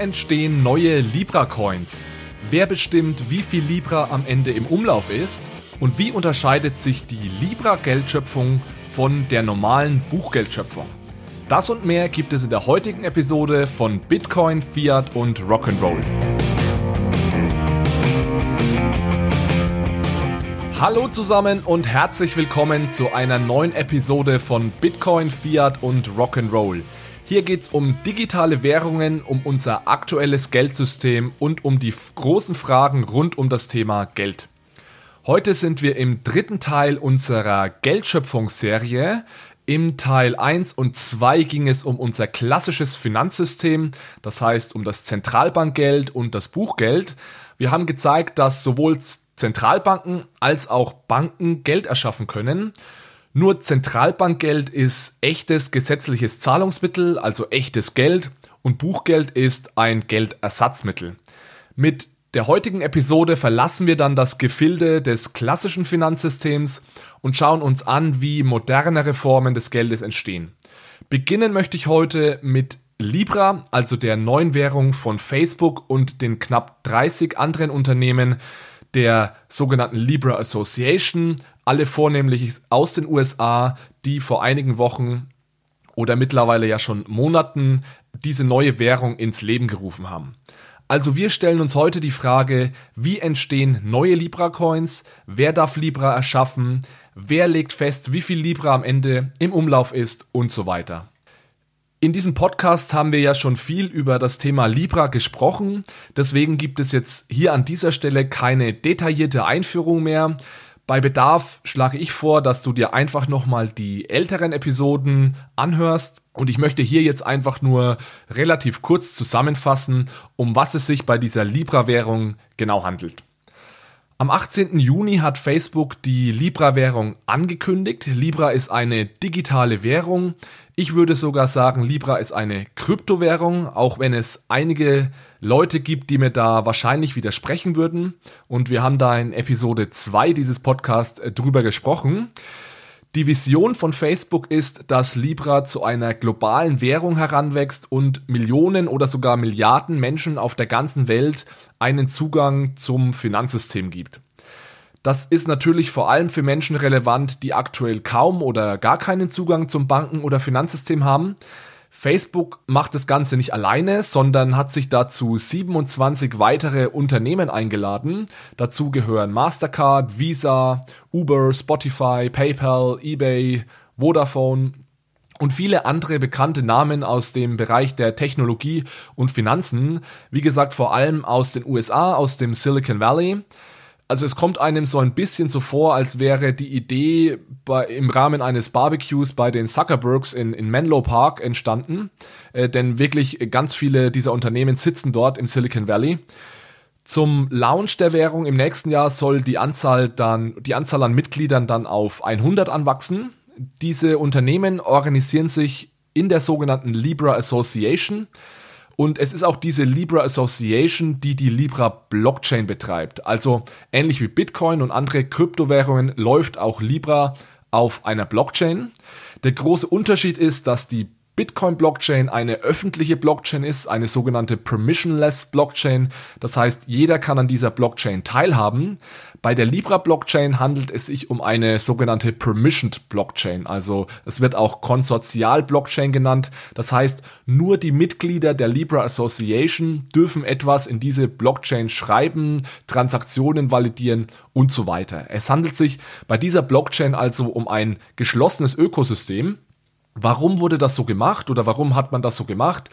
entstehen neue Libra-Coins? Wer bestimmt, wie viel Libra am Ende im Umlauf ist? Und wie unterscheidet sich die Libra-Geldschöpfung von der normalen Buchgeldschöpfung? Das und mehr gibt es in der heutigen Episode von Bitcoin, Fiat und Rock'n'Roll. Hallo zusammen und herzlich willkommen zu einer neuen Episode von Bitcoin, Fiat und Rock'n'Roll. Hier geht es um digitale Währungen, um unser aktuelles Geldsystem und um die großen Fragen rund um das Thema Geld. Heute sind wir im dritten Teil unserer Geldschöpfungsserie. Im Teil 1 und 2 ging es um unser klassisches Finanzsystem, das heißt um das Zentralbankgeld und das Buchgeld. Wir haben gezeigt, dass sowohl Zentralbanken als auch Banken Geld erschaffen können. Nur Zentralbankgeld ist echtes gesetzliches Zahlungsmittel, also echtes Geld, und Buchgeld ist ein Geldersatzmittel. Mit der heutigen Episode verlassen wir dann das Gefilde des klassischen Finanzsystems und schauen uns an, wie modernere Formen des Geldes entstehen. Beginnen möchte ich heute mit Libra, also der neuen Währung von Facebook und den knapp 30 anderen Unternehmen der sogenannten Libra Association, alle vornehmlich aus den USA, die vor einigen Wochen oder mittlerweile ja schon Monaten diese neue Währung ins Leben gerufen haben. Also wir stellen uns heute die Frage, wie entstehen neue Libra-Coins, wer darf Libra erschaffen, wer legt fest, wie viel Libra am Ende im Umlauf ist und so weiter. In diesem Podcast haben wir ja schon viel über das Thema Libra gesprochen, deswegen gibt es jetzt hier an dieser Stelle keine detaillierte Einführung mehr. Bei Bedarf schlage ich vor, dass du dir einfach nochmal die älteren Episoden anhörst. Und ich möchte hier jetzt einfach nur relativ kurz zusammenfassen, um was es sich bei dieser Libra-Währung genau handelt. Am 18. Juni hat Facebook die Libra-Währung angekündigt. Libra ist eine digitale Währung. Ich würde sogar sagen, Libra ist eine Kryptowährung, auch wenn es einige Leute gibt, die mir da wahrscheinlich widersprechen würden. Und wir haben da in Episode 2 dieses Podcasts äh, drüber gesprochen. Die Vision von Facebook ist, dass Libra zu einer globalen Währung heranwächst und Millionen oder sogar Milliarden Menschen auf der ganzen Welt einen Zugang zum Finanzsystem gibt. Das ist natürlich vor allem für Menschen relevant, die aktuell kaum oder gar keinen Zugang zum Banken- oder Finanzsystem haben. Facebook macht das Ganze nicht alleine, sondern hat sich dazu 27 weitere Unternehmen eingeladen. Dazu gehören Mastercard, Visa, Uber, Spotify, PayPal, eBay, Vodafone und viele andere bekannte Namen aus dem Bereich der Technologie und Finanzen. Wie gesagt, vor allem aus den USA, aus dem Silicon Valley also es kommt einem so ein bisschen so vor, als wäre die Idee bei, im Rahmen eines Barbecues bei den Zuckerbergs in, in Menlo Park entstanden. Äh, denn wirklich ganz viele dieser Unternehmen sitzen dort im Silicon Valley. Zum Launch der Währung im nächsten Jahr soll die Anzahl dann, die Anzahl an Mitgliedern dann auf 100 anwachsen. Diese Unternehmen organisieren sich in der sogenannten Libra Association. Und es ist auch diese Libra Association, die die Libra Blockchain betreibt. Also ähnlich wie Bitcoin und andere Kryptowährungen läuft auch Libra auf einer Blockchain. Der große Unterschied ist, dass die Bitcoin-Blockchain eine öffentliche Blockchain ist, eine sogenannte Permissionless Blockchain. Das heißt, jeder kann an dieser Blockchain teilhaben. Bei der Libra-Blockchain handelt es sich um eine sogenannte Permissioned Blockchain. Also es wird auch Konsortial-Blockchain genannt. Das heißt, nur die Mitglieder der Libra Association dürfen etwas in diese Blockchain schreiben, Transaktionen validieren und so weiter. Es handelt sich bei dieser Blockchain also um ein geschlossenes Ökosystem. Warum wurde das so gemacht oder warum hat man das so gemacht?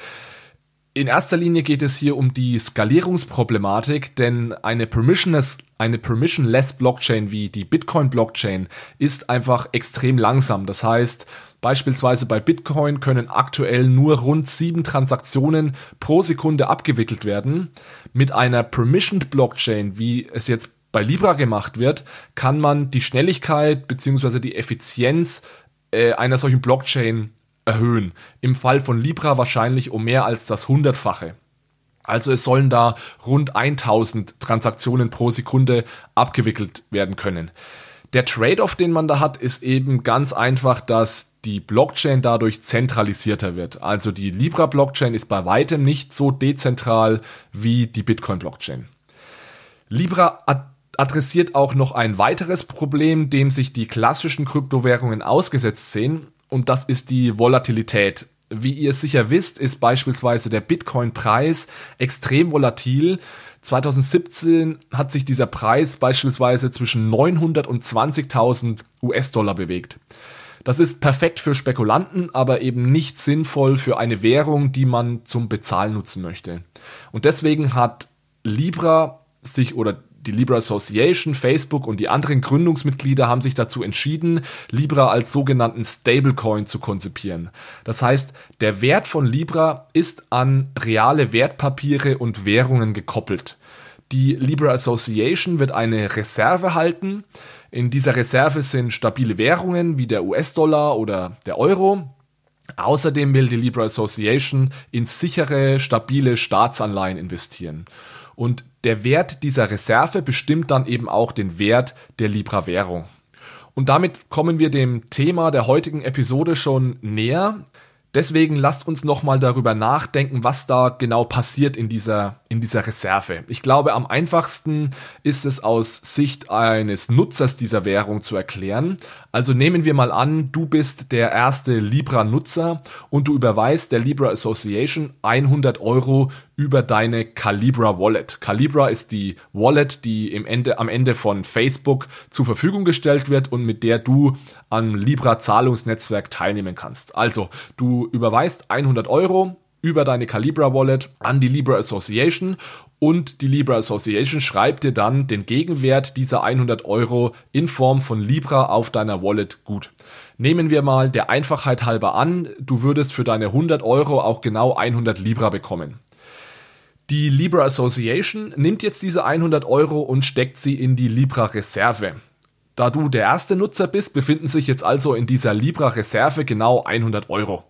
In erster Linie geht es hier um die Skalierungsproblematik, denn eine permissionless, eine permissionless Blockchain wie die Bitcoin Blockchain ist einfach extrem langsam. Das heißt, beispielsweise bei Bitcoin können aktuell nur rund sieben Transaktionen pro Sekunde abgewickelt werden. Mit einer permissioned Blockchain, wie es jetzt bei Libra gemacht wird, kann man die Schnelligkeit bzw. die Effizienz äh, einer solchen Blockchain erhöhen. Im Fall von Libra wahrscheinlich um mehr als das hundertfache. Also es sollen da rund 1000 Transaktionen pro Sekunde abgewickelt werden können. Der Trade-off, den man da hat, ist eben ganz einfach, dass die Blockchain dadurch zentralisierter wird. Also die Libra-Blockchain ist bei weitem nicht so dezentral wie die Bitcoin-Blockchain. Libra adressiert auch noch ein weiteres Problem, dem sich die klassischen Kryptowährungen ausgesetzt sehen, und das ist die Volatilität. Wie ihr sicher wisst, ist beispielsweise der Bitcoin-Preis extrem volatil. 2017 hat sich dieser Preis beispielsweise zwischen 900 und 20.000 US-Dollar bewegt. Das ist perfekt für Spekulanten, aber eben nicht sinnvoll für eine Währung, die man zum Bezahlen nutzen möchte. Und deswegen hat Libra sich oder die Libra Association, Facebook und die anderen Gründungsmitglieder haben sich dazu entschieden, Libra als sogenannten Stablecoin zu konzipieren. Das heißt, der Wert von Libra ist an reale Wertpapiere und Währungen gekoppelt. Die Libra Association wird eine Reserve halten. In dieser Reserve sind stabile Währungen wie der US-Dollar oder der Euro. Außerdem will die Libra Association in sichere, stabile Staatsanleihen investieren. Und der Wert dieser Reserve bestimmt dann eben auch den Wert der Libra-Währung. Und damit kommen wir dem Thema der heutigen Episode schon näher. Deswegen lasst uns nochmal darüber nachdenken, was da genau passiert in dieser, in dieser Reserve. Ich glaube, am einfachsten ist es aus Sicht eines Nutzers dieser Währung zu erklären. Also nehmen wir mal an, du bist der erste Libra-Nutzer und du überweist der Libra Association 100 Euro über deine Calibra Wallet. Calibra ist die Wallet, die im Ende, am Ende von Facebook zur Verfügung gestellt wird und mit der du am Libra Zahlungsnetzwerk teilnehmen kannst. Also du überweist 100 Euro über deine Calibra Wallet an die Libra Association und die Libra Association schreibt dir dann den Gegenwert dieser 100 Euro in Form von Libra auf deiner Wallet gut. Nehmen wir mal der Einfachheit halber an, du würdest für deine 100 Euro auch genau 100 Libra bekommen. Die Libra Association nimmt jetzt diese 100 Euro und steckt sie in die Libra Reserve. Da du der erste Nutzer bist, befinden sich jetzt also in dieser Libra Reserve genau 100 Euro.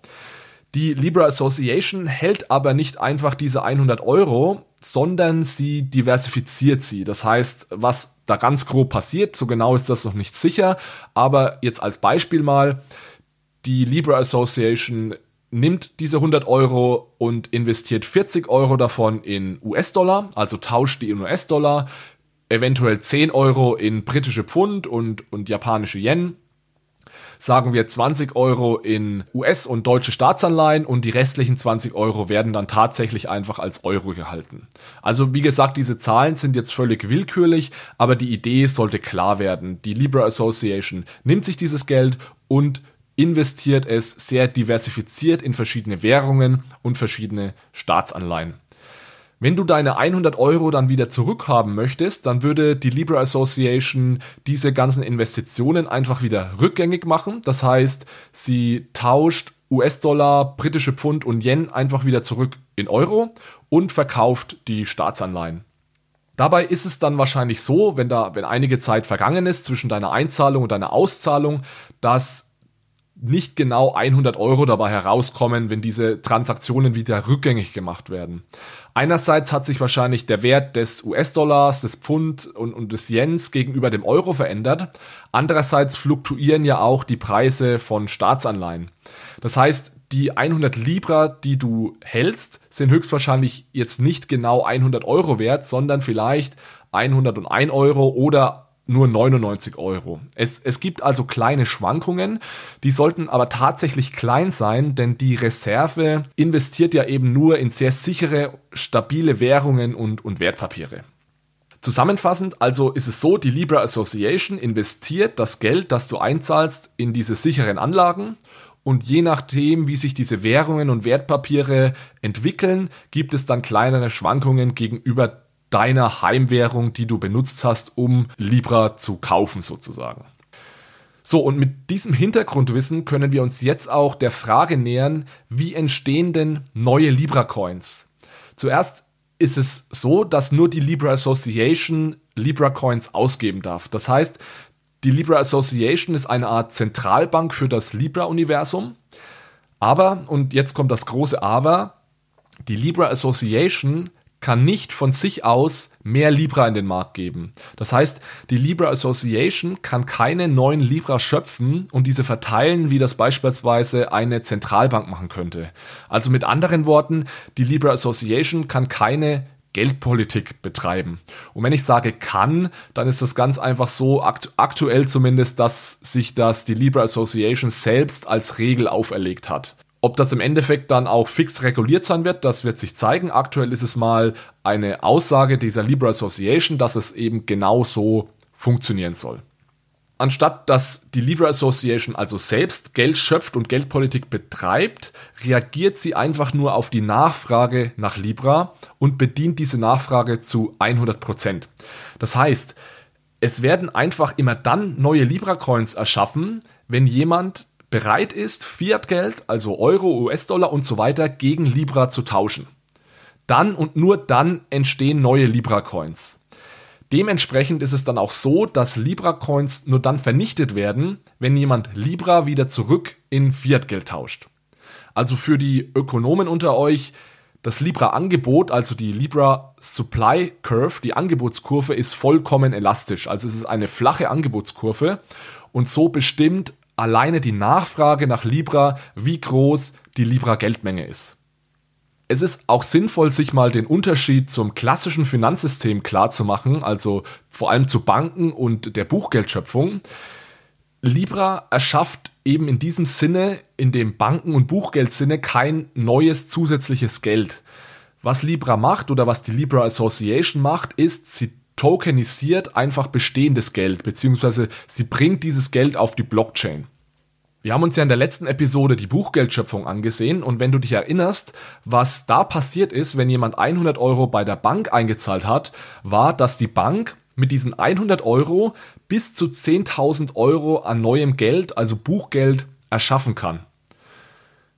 Die Libra Association hält aber nicht einfach diese 100 Euro, sondern sie diversifiziert sie. Das heißt, was da ganz grob passiert, so genau ist das noch nicht sicher, aber jetzt als Beispiel mal, die Libra Association nimmt diese 100 Euro und investiert 40 Euro davon in US-Dollar, also tauscht die in US-Dollar, eventuell 10 Euro in britische Pfund und, und japanische Yen, sagen wir 20 Euro in US- und deutsche Staatsanleihen und die restlichen 20 Euro werden dann tatsächlich einfach als Euro gehalten. Also wie gesagt, diese Zahlen sind jetzt völlig willkürlich, aber die Idee sollte klar werden. Die Libra Association nimmt sich dieses Geld und investiert es sehr diversifiziert in verschiedene Währungen und verschiedene Staatsanleihen. Wenn du deine 100 Euro dann wieder zurückhaben möchtest, dann würde die Libra Association diese ganzen Investitionen einfach wieder rückgängig machen. Das heißt, sie tauscht US-Dollar, britische Pfund und Yen einfach wieder zurück in Euro und verkauft die Staatsanleihen. Dabei ist es dann wahrscheinlich so, wenn da, wenn einige Zeit vergangen ist zwischen deiner Einzahlung und deiner Auszahlung, dass nicht genau 100 Euro dabei herauskommen, wenn diese Transaktionen wieder rückgängig gemacht werden. Einerseits hat sich wahrscheinlich der Wert des US-Dollars, des Pfund und, und des Yens gegenüber dem Euro verändert. Andererseits fluktuieren ja auch die Preise von Staatsanleihen. Das heißt, die 100 Libra, die du hältst, sind höchstwahrscheinlich jetzt nicht genau 100 Euro wert, sondern vielleicht 101 Euro oder nur 99 Euro. Es, es gibt also kleine Schwankungen, die sollten aber tatsächlich klein sein, denn die Reserve investiert ja eben nur in sehr sichere, stabile Währungen und, und Wertpapiere. Zusammenfassend also ist es so, die Libra Association investiert das Geld, das du einzahlst, in diese sicheren Anlagen und je nachdem, wie sich diese Währungen und Wertpapiere entwickeln, gibt es dann kleinere Schwankungen gegenüber deiner Heimwährung, die du benutzt hast, um Libra zu kaufen sozusagen. So, und mit diesem Hintergrundwissen können wir uns jetzt auch der Frage nähern, wie entstehen denn neue Libra-Coins? Zuerst ist es so, dass nur die Libra Association Libra Coins ausgeben darf. Das heißt, die Libra Association ist eine Art Zentralbank für das Libra-Universum. Aber, und jetzt kommt das große Aber, die Libra Association kann nicht von sich aus mehr Libra in den Markt geben. Das heißt, die Libra Association kann keine neuen Libra schöpfen und diese verteilen, wie das beispielsweise eine Zentralbank machen könnte. Also mit anderen Worten, die Libra Association kann keine Geldpolitik betreiben. Und wenn ich sage kann, dann ist das ganz einfach so akt aktuell zumindest, dass sich das die Libra Association selbst als Regel auferlegt hat. Ob das im Endeffekt dann auch fix reguliert sein wird, das wird sich zeigen. Aktuell ist es mal eine Aussage dieser Libra Association, dass es eben genau so funktionieren soll. Anstatt dass die Libra Association also selbst Geld schöpft und Geldpolitik betreibt, reagiert sie einfach nur auf die Nachfrage nach Libra und bedient diese Nachfrage zu 100%. Prozent. Das heißt, es werden einfach immer dann neue Libra Coins erschaffen, wenn jemand bereit ist, Fiat-Geld, also Euro, US-Dollar und so weiter, gegen Libra zu tauschen. Dann und nur dann entstehen neue Libra-Coins. Dementsprechend ist es dann auch so, dass Libra-Coins nur dann vernichtet werden, wenn jemand Libra wieder zurück in Fiat-Geld tauscht. Also für die Ökonomen unter euch, das Libra-Angebot, also die Libra Supply Curve, die Angebotskurve ist vollkommen elastisch. Also es ist eine flache Angebotskurve und so bestimmt alleine die Nachfrage nach Libra, wie groß die Libra-Geldmenge ist. Es ist auch sinnvoll, sich mal den Unterschied zum klassischen Finanzsystem klarzumachen, also vor allem zu Banken und der Buchgeldschöpfung. Libra erschafft eben in diesem Sinne, in dem Banken- und Buchgeldsinne, kein neues zusätzliches Geld. Was Libra macht oder was die Libra Association macht, ist, sie tokenisiert einfach bestehendes Geld, beziehungsweise sie bringt dieses Geld auf die Blockchain. Wir haben uns ja in der letzten Episode die Buchgeldschöpfung angesehen und wenn du dich erinnerst, was da passiert ist, wenn jemand 100 Euro bei der Bank eingezahlt hat, war, dass die Bank mit diesen 100 Euro bis zu 10.000 Euro an neuem Geld, also Buchgeld, erschaffen kann.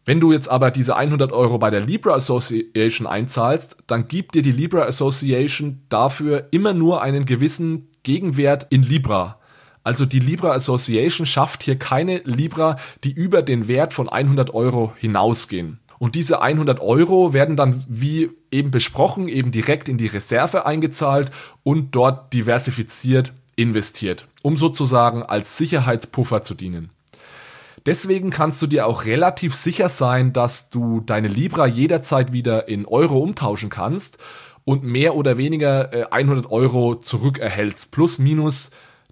Wenn du jetzt aber diese 100 Euro bei der Libra Association einzahlst, dann gibt dir die Libra Association dafür immer nur einen gewissen Gegenwert in Libra. Also die Libra Association schafft hier keine Libra, die über den Wert von 100 Euro hinausgehen. Und diese 100 Euro werden dann, wie eben besprochen, eben direkt in die Reserve eingezahlt und dort diversifiziert investiert, um sozusagen als Sicherheitspuffer zu dienen. Deswegen kannst du dir auch relativ sicher sein, dass du deine Libra jederzeit wieder in Euro umtauschen kannst und mehr oder weniger 100 äh, Euro zurückerhältst. Plus, minus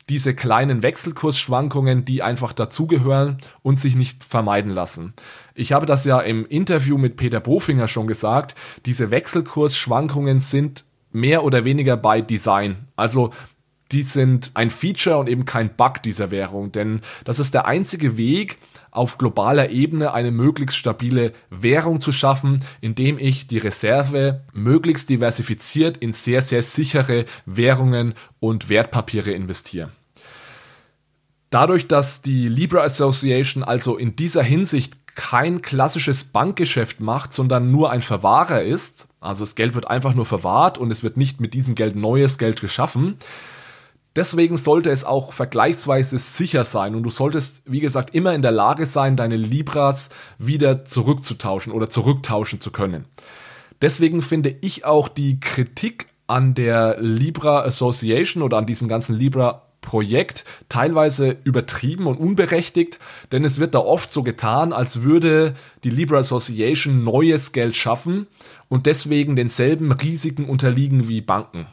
diese kleinen Wechselkursschwankungen, die einfach dazugehören und sich nicht vermeiden lassen. Ich habe das ja im Interview mit Peter Bofinger schon gesagt, diese Wechselkursschwankungen sind mehr oder weniger bei Design. Also die sind ein Feature und eben kein Bug dieser Währung, denn das ist der einzige Weg, auf globaler Ebene eine möglichst stabile Währung zu schaffen, indem ich die Reserve möglichst diversifiziert in sehr, sehr sichere Währungen und Wertpapiere investiere. Dadurch, dass die Libra Association also in dieser Hinsicht kein klassisches Bankgeschäft macht, sondern nur ein Verwahrer ist, also das Geld wird einfach nur verwahrt und es wird nicht mit diesem Geld neues Geld geschaffen, Deswegen sollte es auch vergleichsweise sicher sein und du solltest, wie gesagt, immer in der Lage sein, deine Libras wieder zurückzutauschen oder zurücktauschen zu können. Deswegen finde ich auch die Kritik an der Libra Association oder an diesem ganzen Libra Projekt teilweise übertrieben und unberechtigt, denn es wird da oft so getan, als würde die Libra Association neues Geld schaffen und deswegen denselben Risiken unterliegen wie Banken.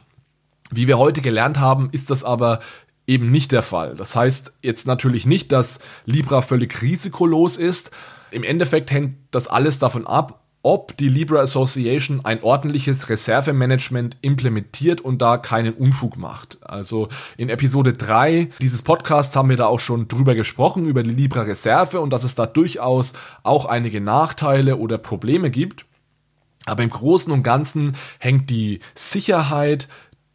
Wie wir heute gelernt haben, ist das aber eben nicht der Fall. Das heißt jetzt natürlich nicht, dass Libra völlig risikolos ist. Im Endeffekt hängt das alles davon ab, ob die Libra Association ein ordentliches Reservemanagement implementiert und da keinen Unfug macht. Also in Episode 3 dieses Podcasts haben wir da auch schon drüber gesprochen, über die Libra Reserve und dass es da durchaus auch einige Nachteile oder Probleme gibt. Aber im Großen und Ganzen hängt die Sicherheit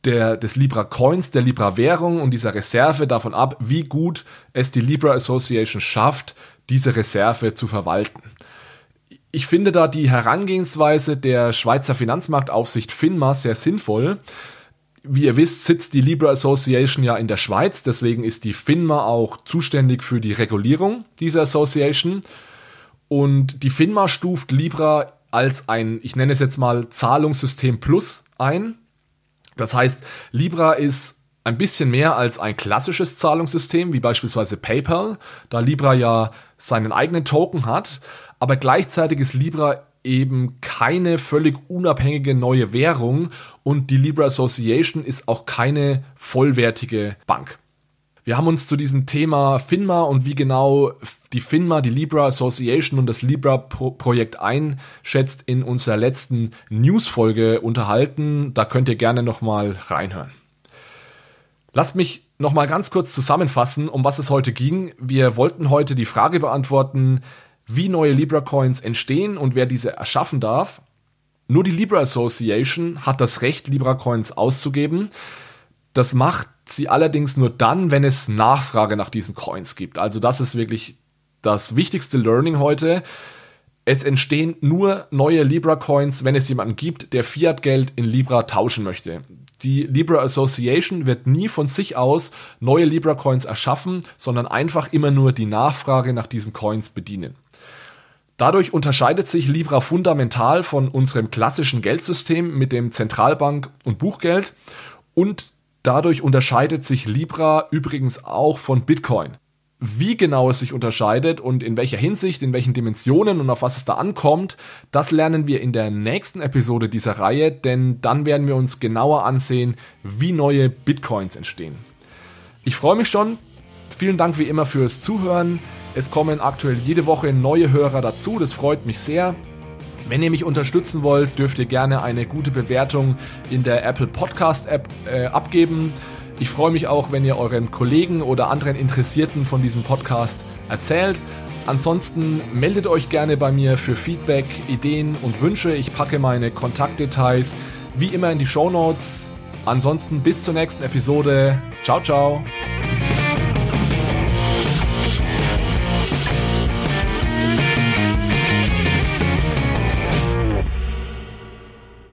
der, des Libra Coins, der Libra Währung und dieser Reserve davon ab, wie gut es die Libra Association schafft, diese Reserve zu verwalten. Ich finde da die Herangehensweise der Schweizer Finanzmarktaufsicht FINMA sehr sinnvoll. Wie ihr wisst, sitzt die Libra Association ja in der Schweiz, deswegen ist die FINMA auch zuständig für die Regulierung dieser Association. Und die FINMA stuft Libra als ein, ich nenne es jetzt mal Zahlungssystem Plus ein. Das heißt, Libra ist ein bisschen mehr als ein klassisches Zahlungssystem, wie beispielsweise PayPal, da Libra ja seinen eigenen Token hat, aber gleichzeitig ist Libra eben keine völlig unabhängige neue Währung und die Libra Association ist auch keine vollwertige Bank. Wir haben uns zu diesem Thema FINMA und wie genau die FINMA, die Libra Association und das Libra-Projekt einschätzt, in unserer letzten News-Folge unterhalten. Da könnt ihr gerne nochmal reinhören. Lasst mich nochmal ganz kurz zusammenfassen, um was es heute ging. Wir wollten heute die Frage beantworten, wie neue Libra-Coins entstehen und wer diese erschaffen darf. Nur die Libra Association hat das Recht, Libra-Coins auszugeben. Das macht sie allerdings nur dann, wenn es Nachfrage nach diesen Coins gibt. Also das ist wirklich das wichtigste Learning heute. Es entstehen nur neue Libra-Coins, wenn es jemanden gibt, der Fiat-Geld in Libra tauschen möchte. Die Libra Association wird nie von sich aus neue Libra-Coins erschaffen, sondern einfach immer nur die Nachfrage nach diesen Coins bedienen. Dadurch unterscheidet sich Libra fundamental von unserem klassischen Geldsystem mit dem Zentralbank- und Buchgeld und Dadurch unterscheidet sich Libra übrigens auch von Bitcoin. Wie genau es sich unterscheidet und in welcher Hinsicht, in welchen Dimensionen und auf was es da ankommt, das lernen wir in der nächsten Episode dieser Reihe, denn dann werden wir uns genauer ansehen, wie neue Bitcoins entstehen. Ich freue mich schon. Vielen Dank wie immer fürs Zuhören. Es kommen aktuell jede Woche neue Hörer dazu, das freut mich sehr. Wenn ihr mich unterstützen wollt, dürft ihr gerne eine gute Bewertung in der Apple Podcast App äh, abgeben. Ich freue mich auch, wenn ihr euren Kollegen oder anderen Interessierten von diesem Podcast erzählt. Ansonsten meldet euch gerne bei mir für Feedback, Ideen und Wünsche. Ich packe meine Kontaktdetails wie immer in die Show Notes. Ansonsten bis zur nächsten Episode. Ciao, ciao.